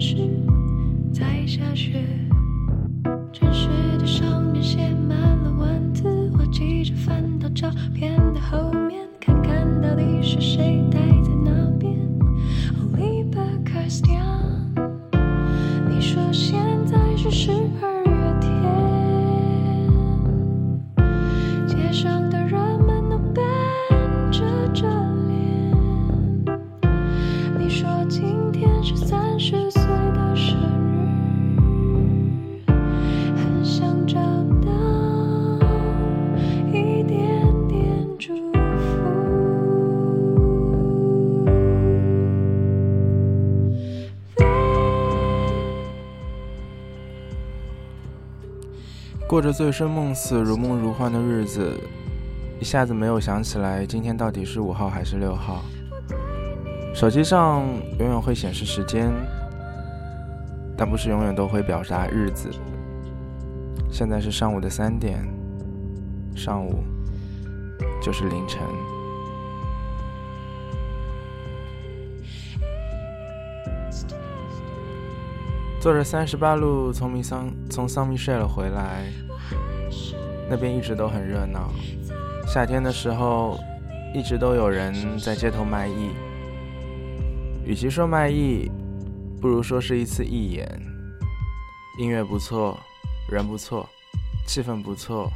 是在下雪。城市的上面写满了文字，我急着翻到照片的后面，看看到底是谁待在那边。Oh, Libercia，你说现在是十二过着醉生梦死、如梦如幻的日子，一下子没有想起来今天到底是五号还是六号。手机上永远会显示时间，但不是永远都会表达日子。现在是上午的三点，上午就是凌晨。坐着三十八路从米桑从桑米睡了回来，那边一直都很热闹。夏天的时候，一直都有人在街头卖艺。与其说卖艺，不如说是一次义演。音乐不错，人不错，气氛不错，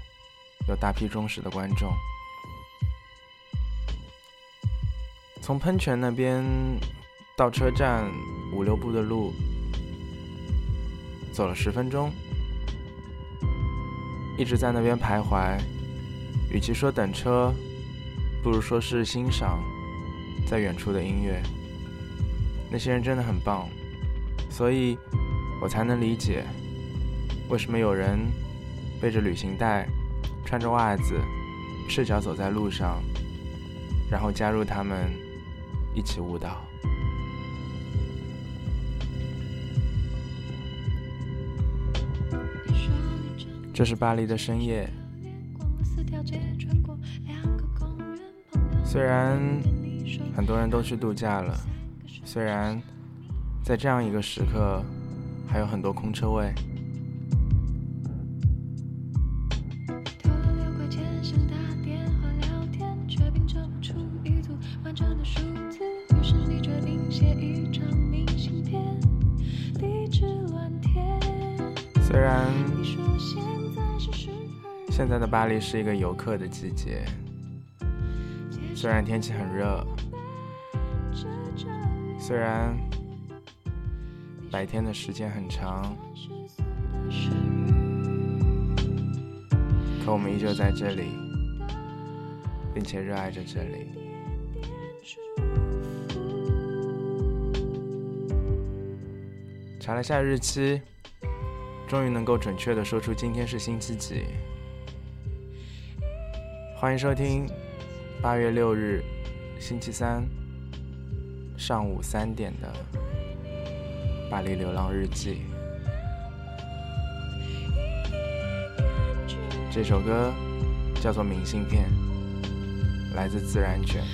有大批忠实的观众。从喷泉那边到车站五六步的路。走了十分钟，一直在那边徘徊。与其说等车，不如说是欣赏在远处的音乐。那些人真的很棒，所以我才能理解为什么有人背着旅行袋，穿着袜子，赤脚走在路上，然后加入他们一起舞蹈。这是巴黎的深夜，虽然很多人都去度假了，虽然在这样一个时刻还有很多空车位，现在的巴黎是一个游客的季节，虽然天气很热，虽然白天的时间很长，可我们依旧在这里，并且热爱着这里。查了下日期，终于能够准确的说出今天是星期几。欢迎收听八月六日星期三上午三点的《巴黎流浪日记》。这首歌叫做《明信片》，来自自然卷。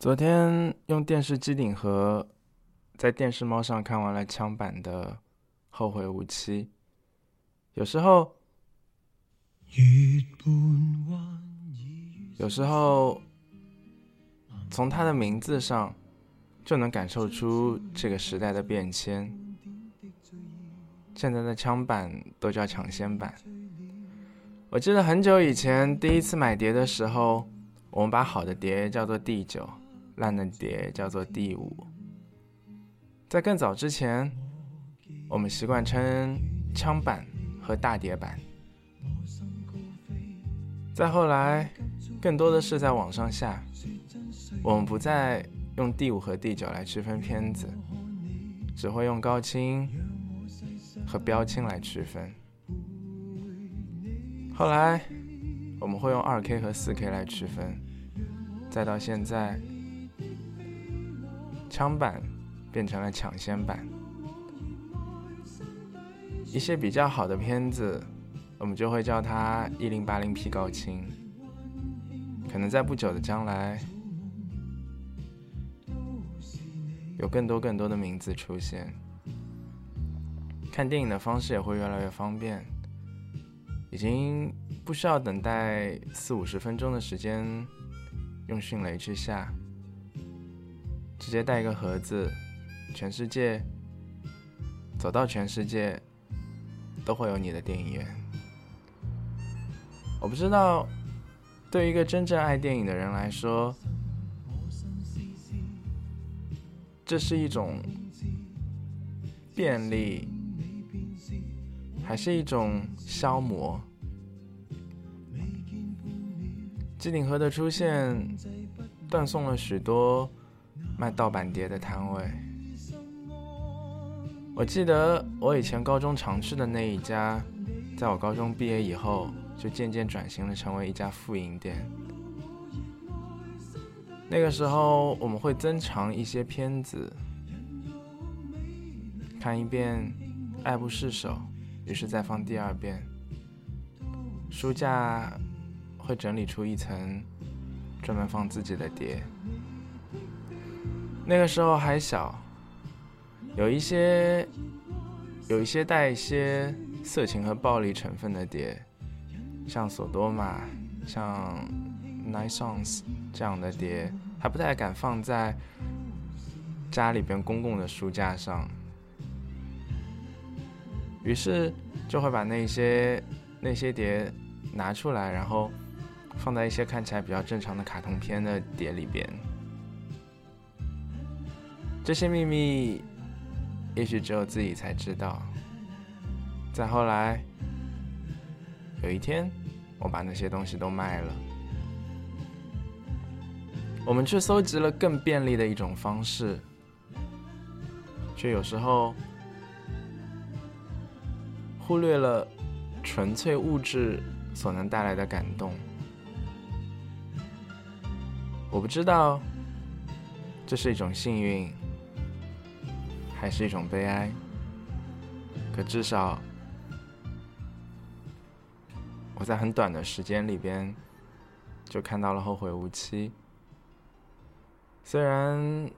昨天用电视机顶盒在电视猫上看完了枪版的《后会无期》，有时候，有时候从它的名字上就能感受出这个时代的变迁。现在的枪版都叫抢先版。我记得很久以前第一次买碟的时候，我们把好的碟叫做第九。烂的碟叫做第五，在更早之前，我们习惯称枪版和大碟版。再后来，更多的是在网上下，我们不再用第五和第九来区分片子，只会用高清和标清来区分。后来，我们会用二 K 和四 K 来区分，再到现在。枪版变成了抢先版，一些比较好的片子，我们就会叫它一零八零 P 高清。可能在不久的将来，有更多更多的名字出现。看电影的方式也会越来越方便，已经不需要等待四五十分钟的时间，用迅雷去下。直接带一个盒子，全世界走到全世界都会有你的电影院。我不知道，对于一个真正爱电影的人来说，这是一种便利，还是一种消磨？机顶盒的出现，断送了许多。卖盗版碟的摊位，我记得我以前高中常去的那一家，在我高中毕业以后，就渐渐转型了，成为一家复印店。那个时候，我们会增长一些片子，看一遍爱不释手，于是再放第二遍。书架会整理出一层，专门放自己的碟。那个时候还小，有一些有一些带一些色情和暴力成分的碟，像索多玛、像 Nice Songs 这样的碟，还不太敢放在家里边公共的书架上，于是就会把那些那些碟拿出来，然后放在一些看起来比较正常的卡通片的碟里边。这些秘密，也许只有自己才知道。再后来，有一天，我把那些东西都卖了，我们去搜集了更便利的一种方式，却有时候忽略了纯粹物质所能带来的感动。我不知道，这是一种幸运。还是一种悲哀，可至少我在很短的时间里边就看到了后会无期。虽然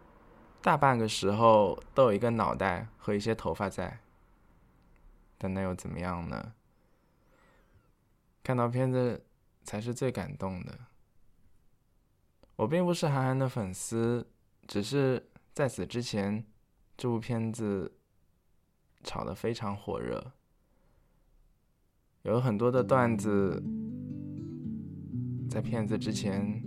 大半个时候都有一个脑袋和一些头发在，但那又怎么样呢？看到片子才是最感动的。我并不是韩寒的粉丝，只是在此之前。这部片子炒得非常火热，有很多的段子在片子之前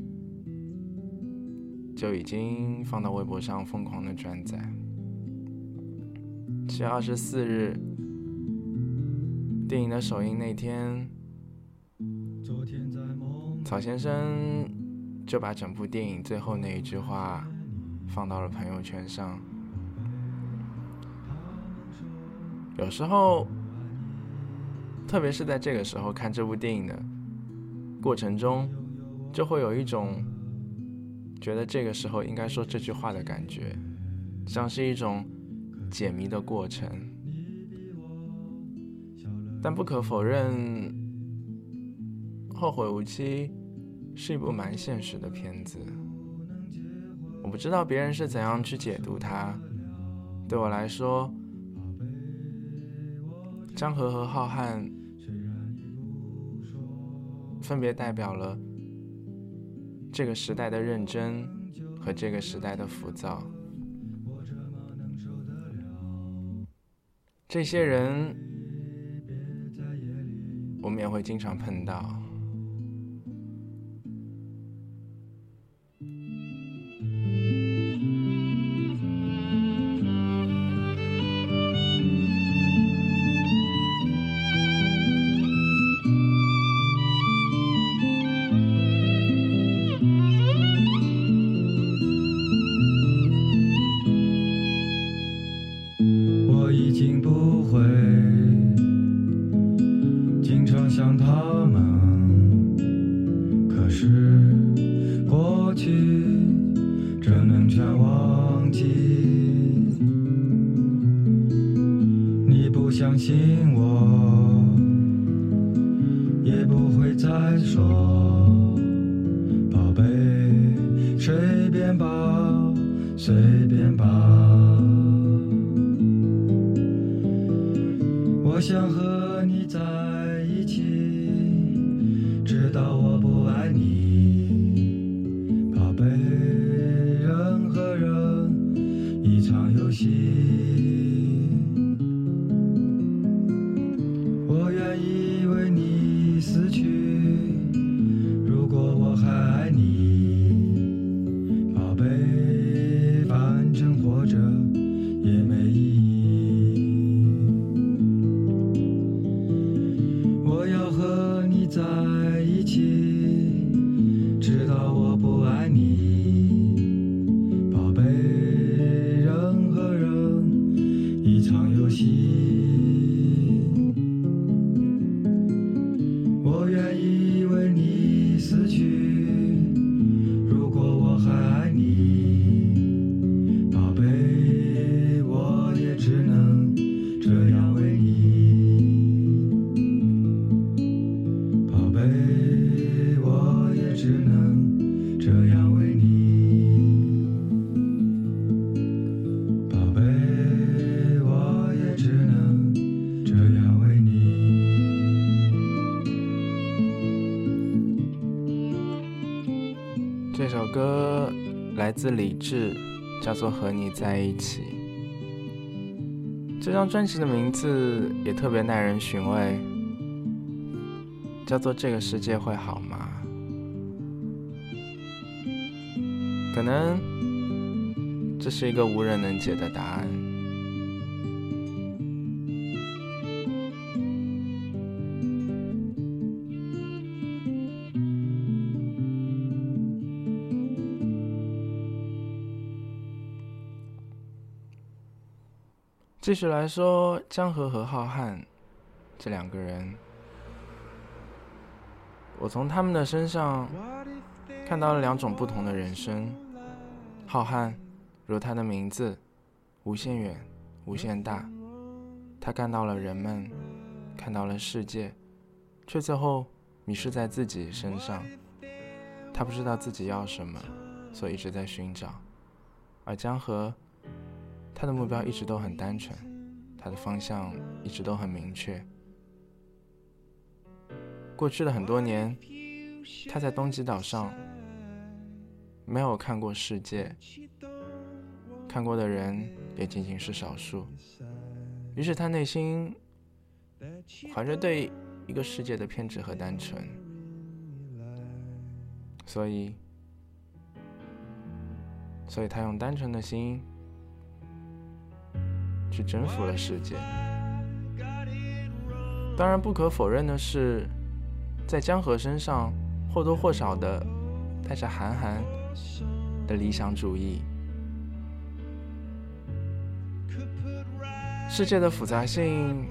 就已经放到微博上疯狂的转载。七月二十四日，电影的首映那天，曹先生就把整部电影最后那一句话放到了朋友圈上。有时候，特别是在这个时候看这部电影的过程中，就会有一种觉得这个时候应该说这句话的感觉，像是一种解谜的过程。但不可否认，《后会无期》是一部蛮现实的片子。我不知道别人是怎样去解读它。对我来说，江河和浩瀚分别代表了这个时代的认真和这个时代的浮躁。这些人，我们也会经常碰到。我想和你叫做和你在一起。这张专辑的名字也特别耐人寻味，叫做这个世界会好吗？可能这是一个无人能解的答案。继续来说，江河和浩瀚这两个人，我从他们的身上看到了两种不同的人生。浩瀚，如他的名字，无限远，无限大。他看到了人们，看到了世界，却最后迷失在自己身上。他不知道自己要什么，所以一直在寻找。而江河。他的目标一直都很单纯，他的方向一直都很明确。过去的很多年，他在东极岛上没有看过世界，看过的人也仅仅是少数。于是他内心怀着对一个世界的偏执和单纯，所以，所以他用单纯的心。去征服了世界。当然，不可否认的是，在江河身上或多或少的带着韩寒的理想主义。世界的复杂性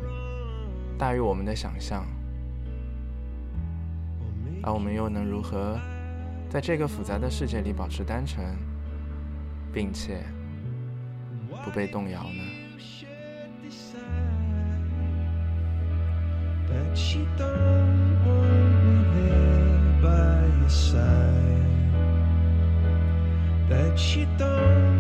大于我们的想象，而我们又能如何在这个复杂的世界里保持单纯，并且不被动摇呢？that she don't want me here by side. that you don't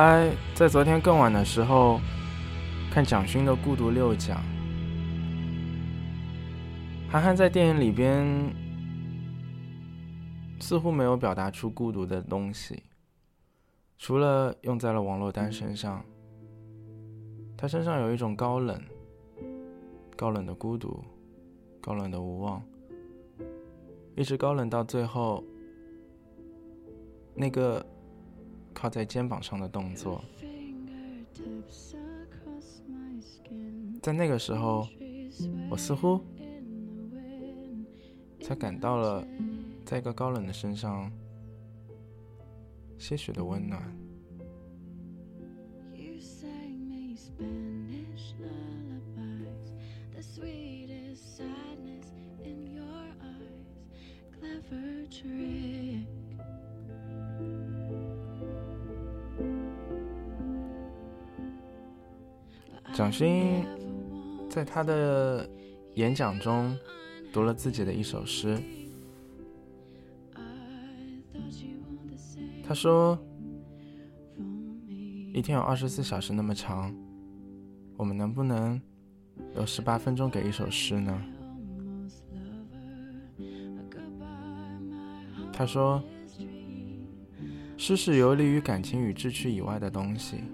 来在昨天更晚的时候，看蒋勋的《孤独六讲》，韩寒在电影里边似乎没有表达出孤独的东西，除了用在了王珞丹身上，他身上有一种高冷，高冷的孤独，高冷的无望，一直高冷到最后，那个靠在肩膀上的动作，在那个时候，我似乎才感到了，在一个高冷的身上些许的温暖。蒋勋在他的演讲中读了自己的一首诗，他说：“一天有二十四小时那么长，我们能不能有十八分钟给一首诗呢？”他说：“诗是游离于感情与志趣以外的东西，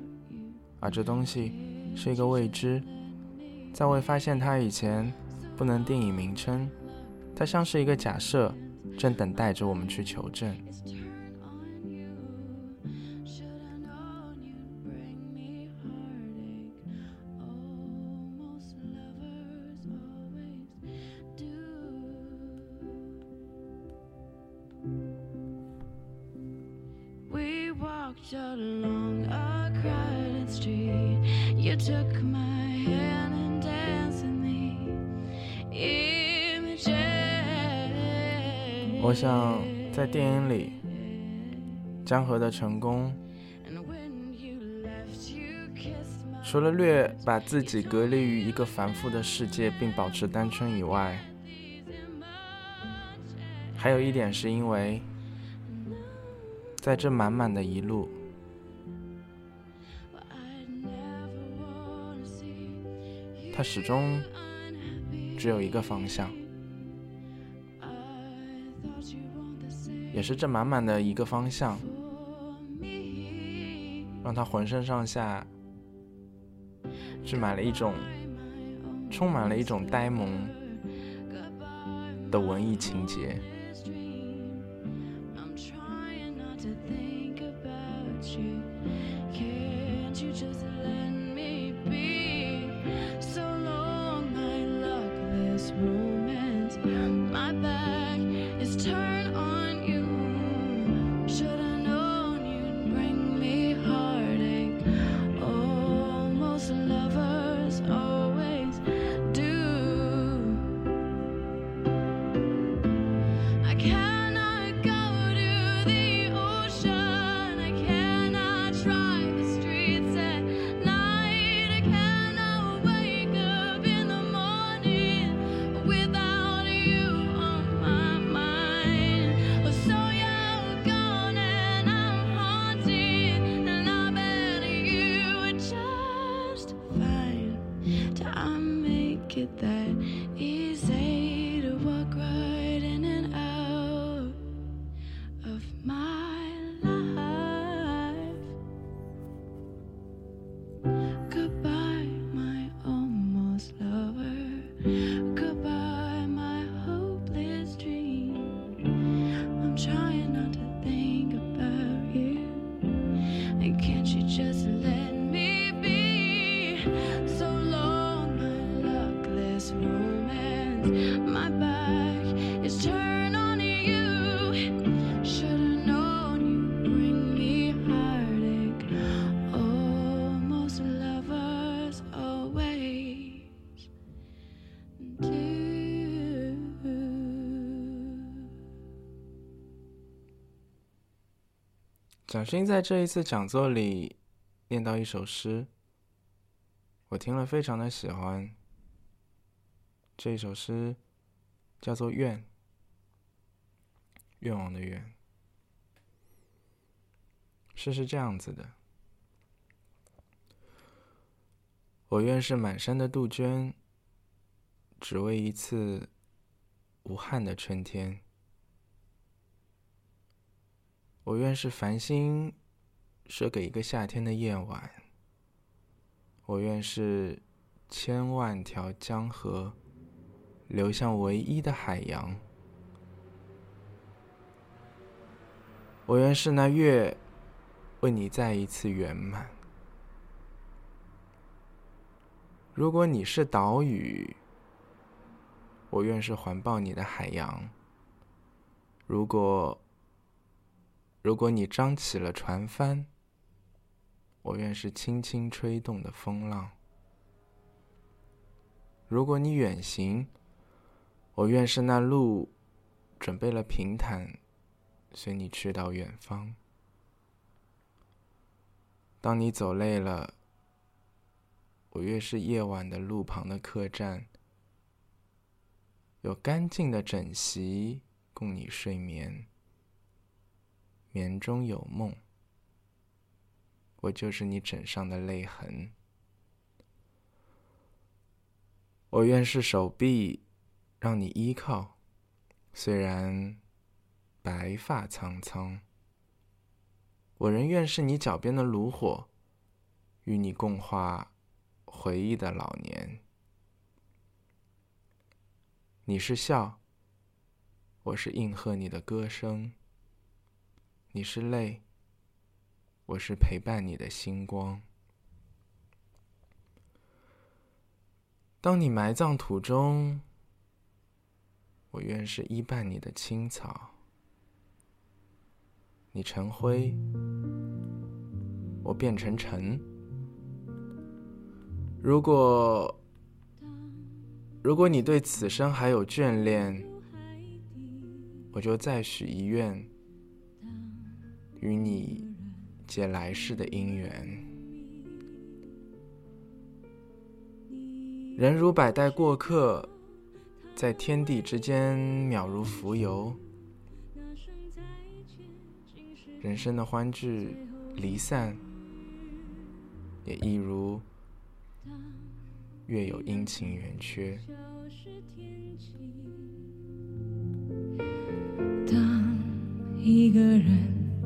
而这东西是一个未知，在未发现它以前，不能定义名称。它像是一个假设，正等待着我们去求证。电影里，江河的成功除了略把自己隔离于一个繁复的世界并保持单纯以外，还有一点是因为，在这满满的一路，他始终只有一个方向，也是这满满的一个方向，让他浑身上下置满了一种充满了一种呆萌的文艺情节。蒋勋在这一次讲座里念到一首诗，我听了非常的喜欢。这一首诗叫做《愿》，愿望的愿。诗是这样子的：我愿是满山的杜鹃，只为一次无憾的春天。我愿是繁星射给一个夏天的夜晚。我愿是千万条江河流向唯一的海洋。我愿是那月为你再一次圆满。如果你是岛屿，我愿是环抱你的海洋。如果如果你张起了船帆，我愿是轻轻吹动的风浪；如果你远行，我愿是那路准备了平坦，随你去到远方。当你走累了，我愿是夜晚的路旁的客栈，有干净的枕席供你睡眠。眠中有梦，我就是你枕上的泪痕。我愿是手臂，让你依靠，虽然白发苍苍。我仍愿是你脚边的炉火，与你共话回忆的老年。你是笑，我是应和你的歌声。你是泪，我是陪伴你的星光。当你埋葬土中，我愿是依伴你的青草。你成灰，我变成尘。如果如果你对此生还有眷恋，我就再许一愿，与你结来世的姻缘。人如百代过客，在天地之间渺如浮游。人生的欢聚离散，也一如月有阴晴圆缺。当一个人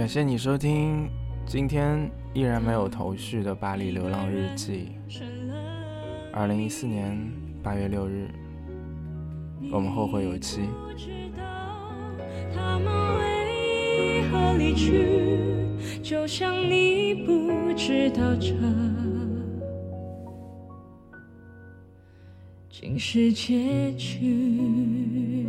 感谢你收听今天依然没有头绪的巴黎流浪日记。二零一四年八月六日，我们后会有期。不知道他们为何离去，就像你不知道这竟是结局。